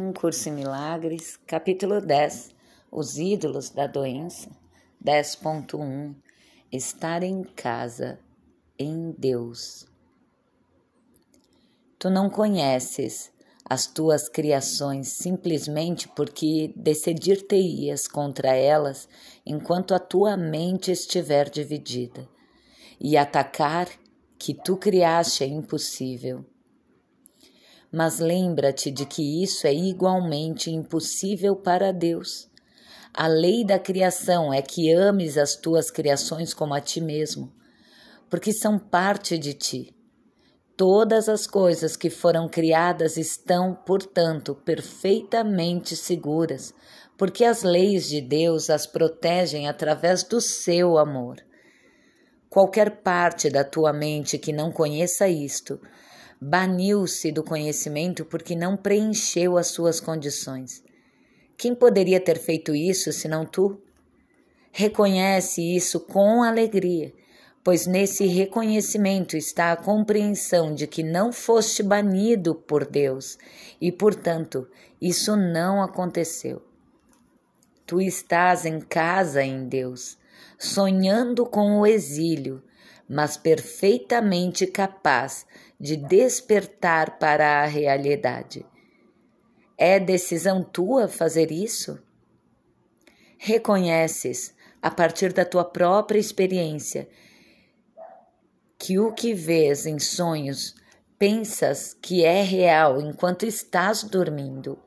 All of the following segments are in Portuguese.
Um Curso em Milagres, capítulo 10 Os ídolos da doença, 10.1 Estar em casa, em Deus. Tu não conheces as tuas criações simplesmente porque decidir-te-ias contra elas enquanto a tua mente estiver dividida, e atacar que tu criaste é impossível mas lembra-te de que isso é igualmente impossível para Deus. A lei da criação é que ames as tuas criações como a ti mesmo, porque são parte de ti. Todas as coisas que foram criadas estão, portanto, perfeitamente seguras, porque as leis de Deus as protegem através do seu amor. Qualquer parte da tua mente que não conheça isto, baniu-se do conhecimento porque não preencheu as suas condições. Quem poderia ter feito isso senão tu? Reconhece isso com alegria, pois nesse reconhecimento está a compreensão de que não foste banido por Deus e, portanto, isso não aconteceu. Tu estás em casa em Deus, sonhando com o exílio, mas perfeitamente capaz de despertar para a realidade. É decisão tua fazer isso? Reconheces, a partir da tua própria experiência, que o que vês em sonhos pensas que é real enquanto estás dormindo.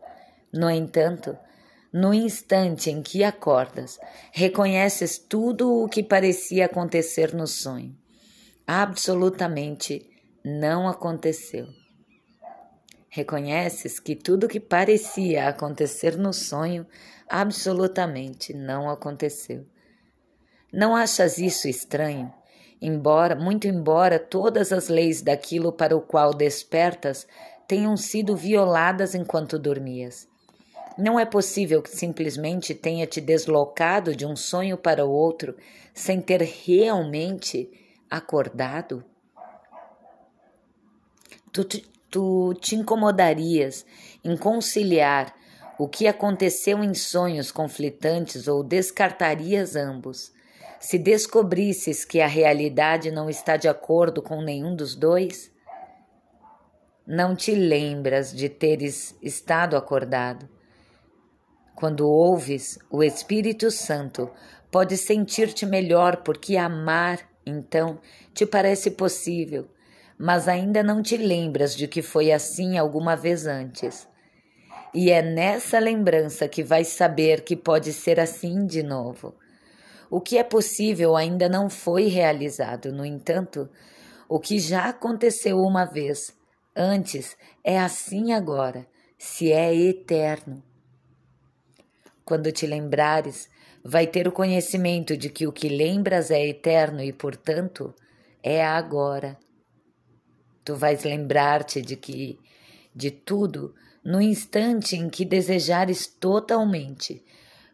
No entanto, no instante em que acordas, reconheces tudo o que parecia acontecer no sonho absolutamente não aconteceu. Reconheces que tudo que parecia acontecer no sonho absolutamente não aconteceu. Não achas isso estranho? Embora, muito embora todas as leis daquilo para o qual despertas tenham sido violadas enquanto dormias. Não é possível que simplesmente tenha te deslocado de um sonho para o outro sem ter realmente acordado? Tu, tu te incomodarias em conciliar o que aconteceu em sonhos conflitantes ou descartarias ambos? Se descobrisses que a realidade não está de acordo com nenhum dos dois? Não te lembras de teres estado acordado. Quando ouves o Espírito Santo, pode sentir-te melhor porque amar então, te parece possível, mas ainda não te lembras de que foi assim alguma vez antes. E é nessa lembrança que vais saber que pode ser assim de novo. O que é possível ainda não foi realizado, no entanto, o que já aconteceu uma vez antes é assim agora, se é eterno. Quando te lembrares vai ter o conhecimento de que o que lembras é eterno e, portanto, é agora. Tu vais lembrar-te de que de tudo no instante em que desejares totalmente,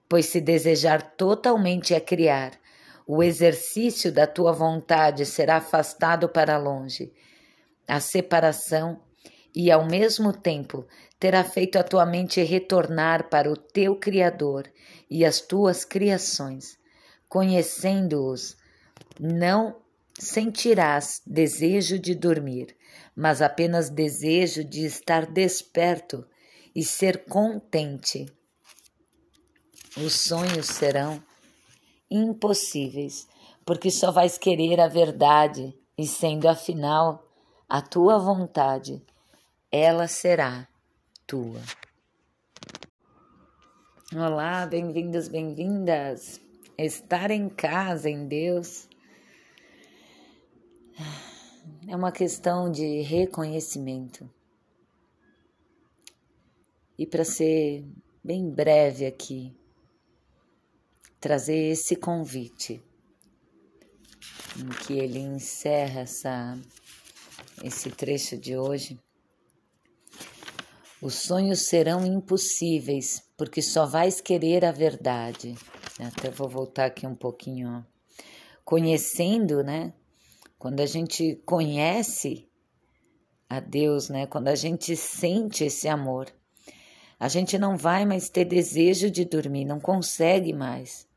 pois se desejar totalmente é criar, o exercício da tua vontade será afastado para longe. A separação e, ao mesmo tempo, terá feito a tua mente retornar para o teu Criador e as tuas criações. Conhecendo-os, não sentirás desejo de dormir, mas apenas desejo de estar desperto e ser contente. Os sonhos serão impossíveis, porque só vais querer a verdade, e sendo afinal a tua vontade, ela será tua. Olá, bem-vindos, bem-vindas. Estar em casa em Deus é uma questão de reconhecimento. E para ser bem breve aqui, trazer esse convite em que ele encerra essa, esse trecho de hoje os sonhos serão impossíveis, porque só vais querer a verdade. Até vou voltar aqui um pouquinho. Conhecendo, né? Quando a gente conhece a Deus, né? Quando a gente sente esse amor, A gente não vai mais ter desejo de dormir, não consegue mais.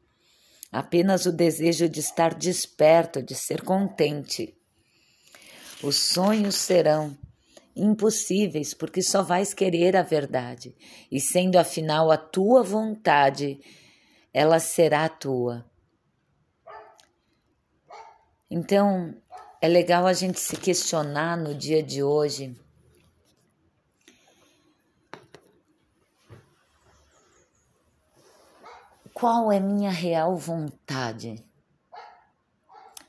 Apenas o desejo de estar desperto, de ser contente. Os sonhos serão impossíveis porque só vais querer a verdade, e sendo afinal a tua vontade, ela será tua. Então, é legal a gente se questionar no dia de hoje. Qual é minha real vontade?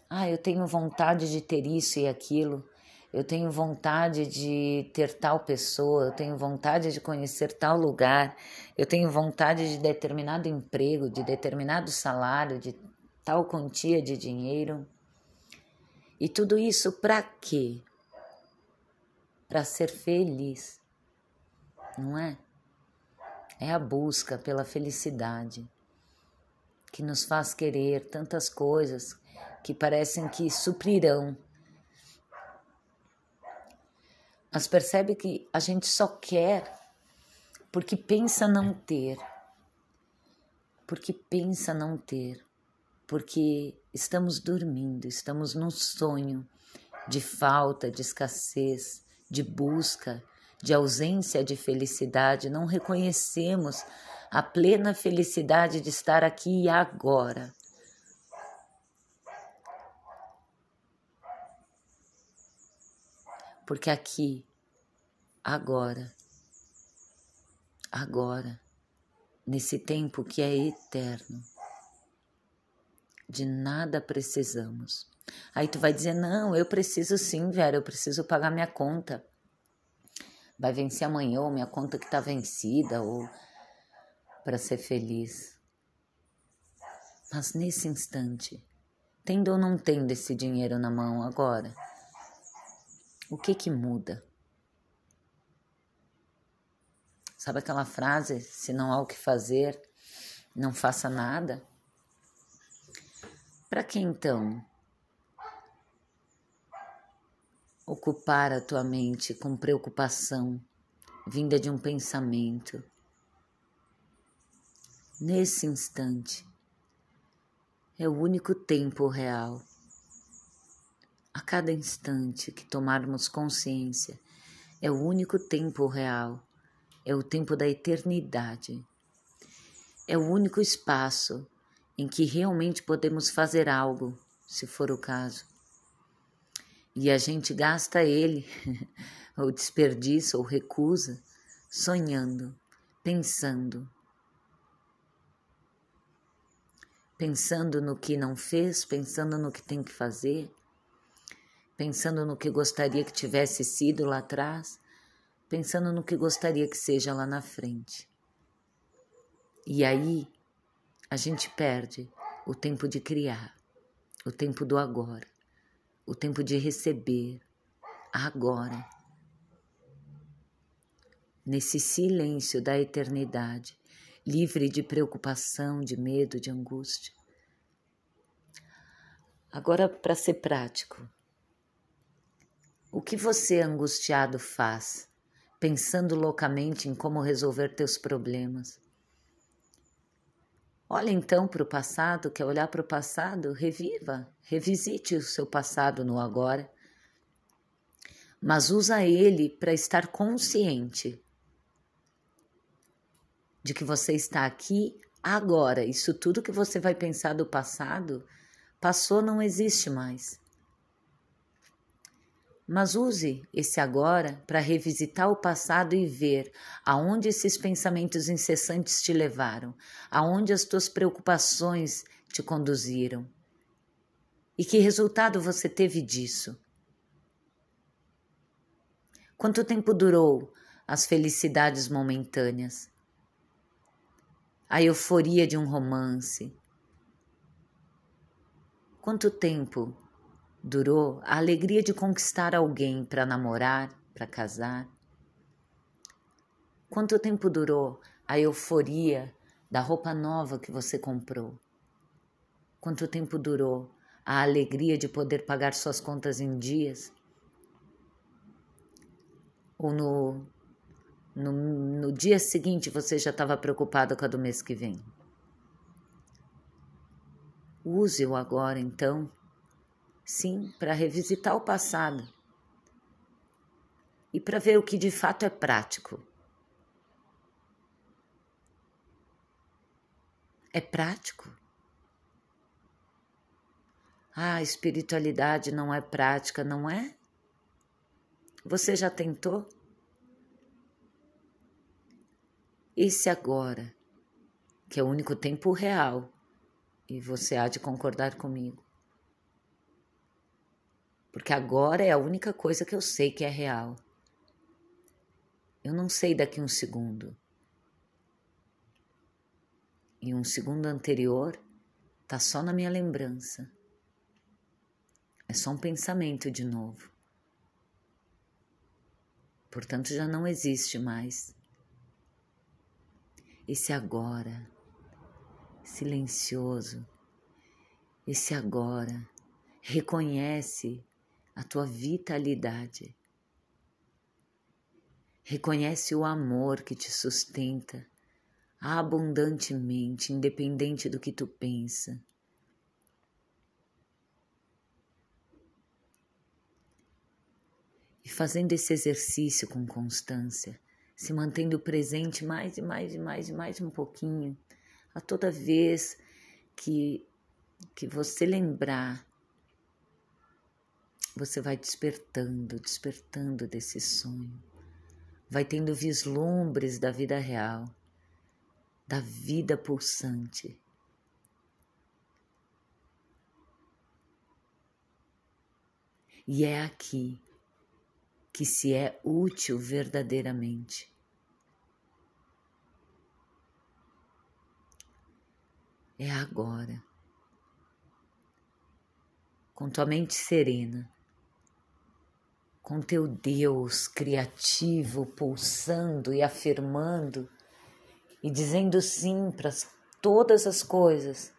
Ah, eu tenho vontade de ter isso e aquilo. Eu tenho vontade de ter tal pessoa, eu tenho vontade de conhecer tal lugar, eu tenho vontade de determinado emprego, de determinado salário, de tal quantia de dinheiro. E tudo isso para quê? Para ser feliz, não é? É a busca pela felicidade que nos faz querer tantas coisas que parecem que suprirão. Mas percebe que a gente só quer porque pensa não ter. Porque pensa não ter. Porque estamos dormindo, estamos num sonho de falta, de escassez, de busca, de ausência de felicidade, não reconhecemos a plena felicidade de estar aqui e agora. Porque aqui, agora, agora, nesse tempo que é eterno, de nada precisamos. Aí tu vai dizer: não, eu preciso sim, Vera, eu preciso pagar minha conta. Vai vencer amanhã, ou minha conta que tá vencida, ou para ser feliz. Mas nesse instante, tendo ou não tendo esse dinheiro na mão agora, o que que muda? Sabe aquela frase: se não há o que fazer, não faça nada? Para que então ocupar a tua mente com preocupação vinda de um pensamento? Nesse instante, é o único tempo real. Cada instante que tomarmos consciência, é o único tempo real, é o tempo da eternidade. É o único espaço em que realmente podemos fazer algo, se for o caso. E a gente gasta ele, ou desperdiça, ou recusa, sonhando, pensando. Pensando no que não fez, pensando no que tem que fazer, pensando no que gostaria que tivesse sido lá atrás, pensando no que gostaria que seja lá na frente. E aí a gente perde o tempo de criar, o tempo do agora, o tempo de receber agora. Nesse silêncio da eternidade, livre de preocupação, de medo, de angústia. Agora, para ser prático, o que você angustiado faz, pensando loucamente em como resolver teus problemas? Olha então para o passado, quer olhar para o passado? Reviva, revisite o seu passado no agora. Mas usa ele para estar consciente de que você está aqui agora. Isso tudo que você vai pensar do passado, passou, não existe mais. Mas use esse agora para revisitar o passado e ver aonde esses pensamentos incessantes te levaram, aonde as tuas preocupações te conduziram. E que resultado você teve disso? Quanto tempo durou as felicidades momentâneas? A euforia de um romance? Quanto tempo Durou a alegria de conquistar alguém para namorar, para casar? Quanto tempo durou a euforia da roupa nova que você comprou? Quanto tempo durou a alegria de poder pagar suas contas em dias? Ou no no, no dia seguinte você já estava preocupado com a do mês que vem. Use-o agora, então, sim, para revisitar o passado e para ver o que de fato é prático. É prático? Ah, a espiritualidade não é prática, não é? Você já tentou? Esse agora, que é o único tempo real, e você há de concordar comigo. Porque agora é a única coisa que eu sei que é real. Eu não sei daqui um segundo. E um segundo anterior tá só na minha lembrança. É só um pensamento de novo. Portanto, já não existe mais. Esse agora, silencioso, esse agora, reconhece a tua vitalidade. Reconhece o amor que te sustenta abundantemente, independente do que tu pensa. E fazendo esse exercício com constância, se mantendo presente mais e mais e mais e mais um pouquinho, a toda vez que, que você lembrar, você vai despertando, despertando desse sonho, vai tendo vislumbres da vida real, da vida pulsante. E é aqui que se é útil verdadeiramente. É agora, com tua mente serena, com teu Deus criativo pulsando e afirmando e dizendo sim para todas as coisas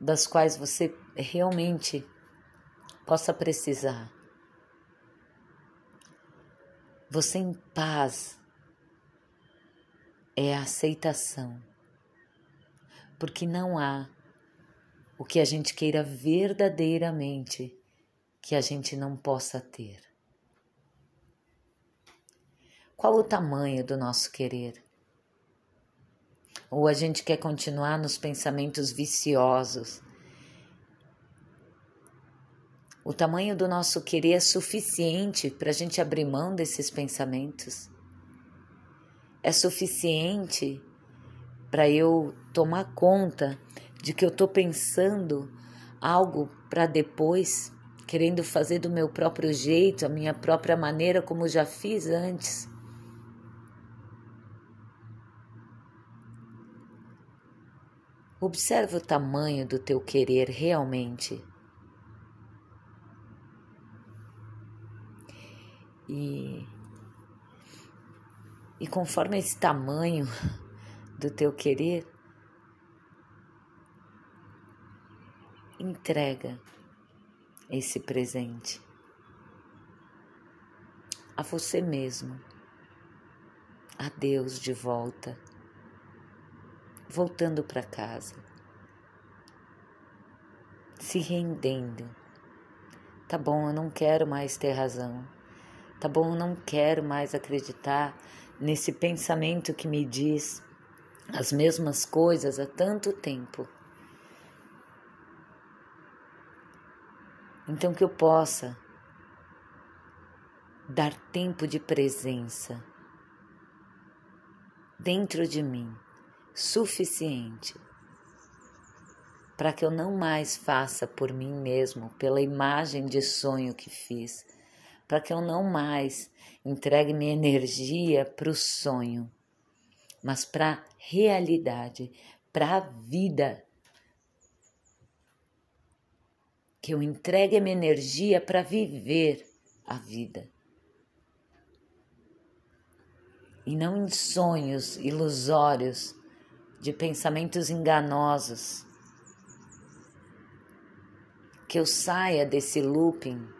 das quais você realmente possa precisar. Você em paz é a aceitação, porque não há o que a gente queira verdadeiramente que a gente não possa ter. Qual o tamanho do nosso querer? Ou a gente quer continuar nos pensamentos viciosos o tamanho do nosso querer é suficiente para a gente abrir mão desses pensamentos? É suficiente para eu tomar conta de que eu estou pensando algo para depois, querendo fazer do meu próprio jeito, a minha própria maneira, como já fiz antes? Observe o tamanho do teu querer realmente. E, e conforme esse tamanho do teu querer, entrega esse presente a você mesmo, a Deus de volta, voltando para casa, se rendendo. Tá bom, eu não quero mais ter razão. Tá bom, eu não quero mais acreditar nesse pensamento que me diz as mesmas coisas há tanto tempo. Então que eu possa dar tempo de presença dentro de mim suficiente para que eu não mais faça por mim mesmo, pela imagem de sonho que fiz, para que eu não mais entregue minha energia para o sonho, mas para a realidade, para a vida. Que eu entregue a minha energia para viver a vida. E não em sonhos ilusórios de pensamentos enganosos. Que eu saia desse looping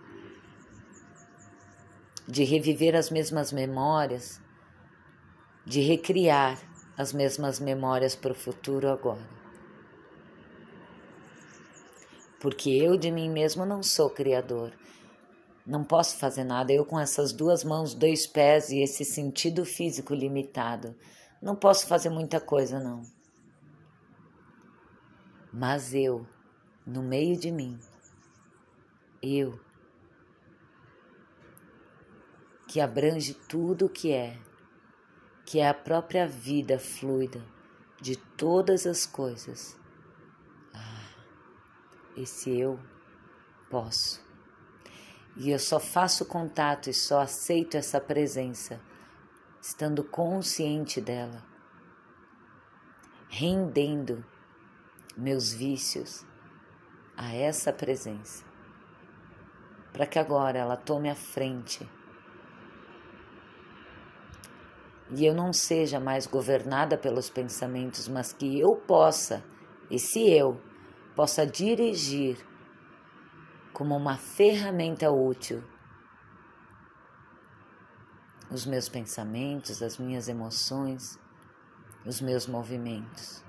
de reviver as mesmas memórias, de recriar as mesmas memórias para o futuro agora. Porque eu de mim mesmo não sou criador. Não posso fazer nada. Eu, com essas duas mãos, dois pés e esse sentido físico limitado, não posso fazer muita coisa, não. Mas eu, no meio de mim, eu, que abrange tudo o que é, que é a própria vida fluida de todas as coisas. Ah, esse eu posso. E eu só faço contato e só aceito essa presença estando consciente dela, rendendo meus vícios a essa presença, para que agora ela tome a frente. E eu não seja mais governada pelos pensamentos, mas que eu possa, esse eu, possa dirigir como uma ferramenta útil os meus pensamentos, as minhas emoções, os meus movimentos,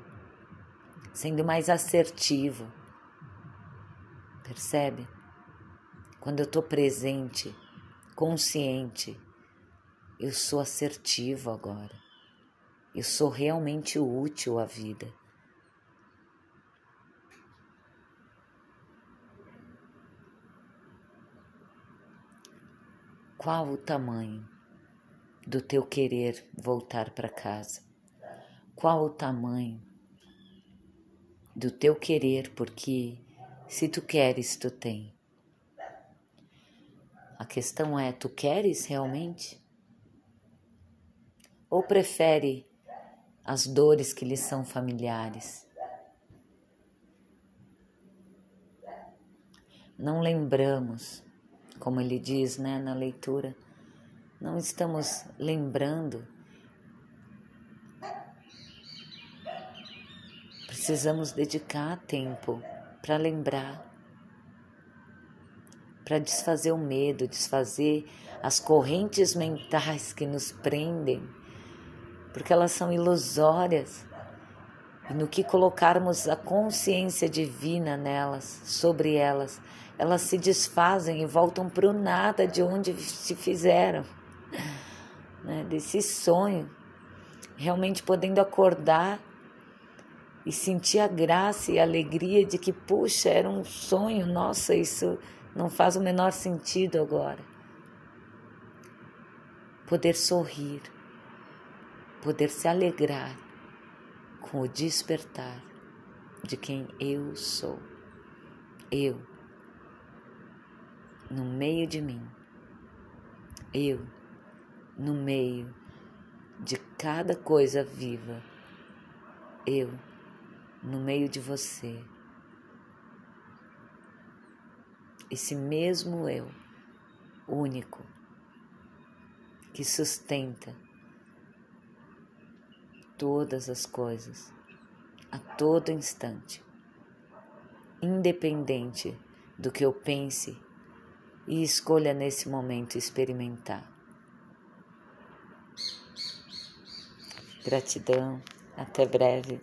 sendo mais assertivo. Percebe? Quando eu estou presente, consciente, eu sou assertivo agora. Eu sou realmente útil à vida. Qual o tamanho do teu querer voltar para casa? Qual o tamanho do teu querer? Porque se tu queres, tu tem. A questão é: tu queres realmente? Ou prefere as dores que lhe são familiares? Não lembramos, como ele diz né, na leitura, não estamos lembrando. Precisamos dedicar tempo para lembrar, para desfazer o medo, desfazer as correntes mentais que nos prendem porque elas são ilusórias. E no que colocarmos a consciência divina nelas, sobre elas, elas se desfazem e voltam para o nada de onde se fizeram, né? desse sonho, realmente podendo acordar e sentir a graça e a alegria de que, puxa, era um sonho, nossa, isso não faz o menor sentido agora. Poder sorrir poder se alegrar com o despertar de quem eu sou. Eu, no meio de mim, eu, no meio de cada coisa viva, eu, no meio de você. Esse mesmo eu, único, que sustenta todas as coisas, a todo instante, independente do que eu pense e escolha nesse momento experimentar. Gratidão, até breve.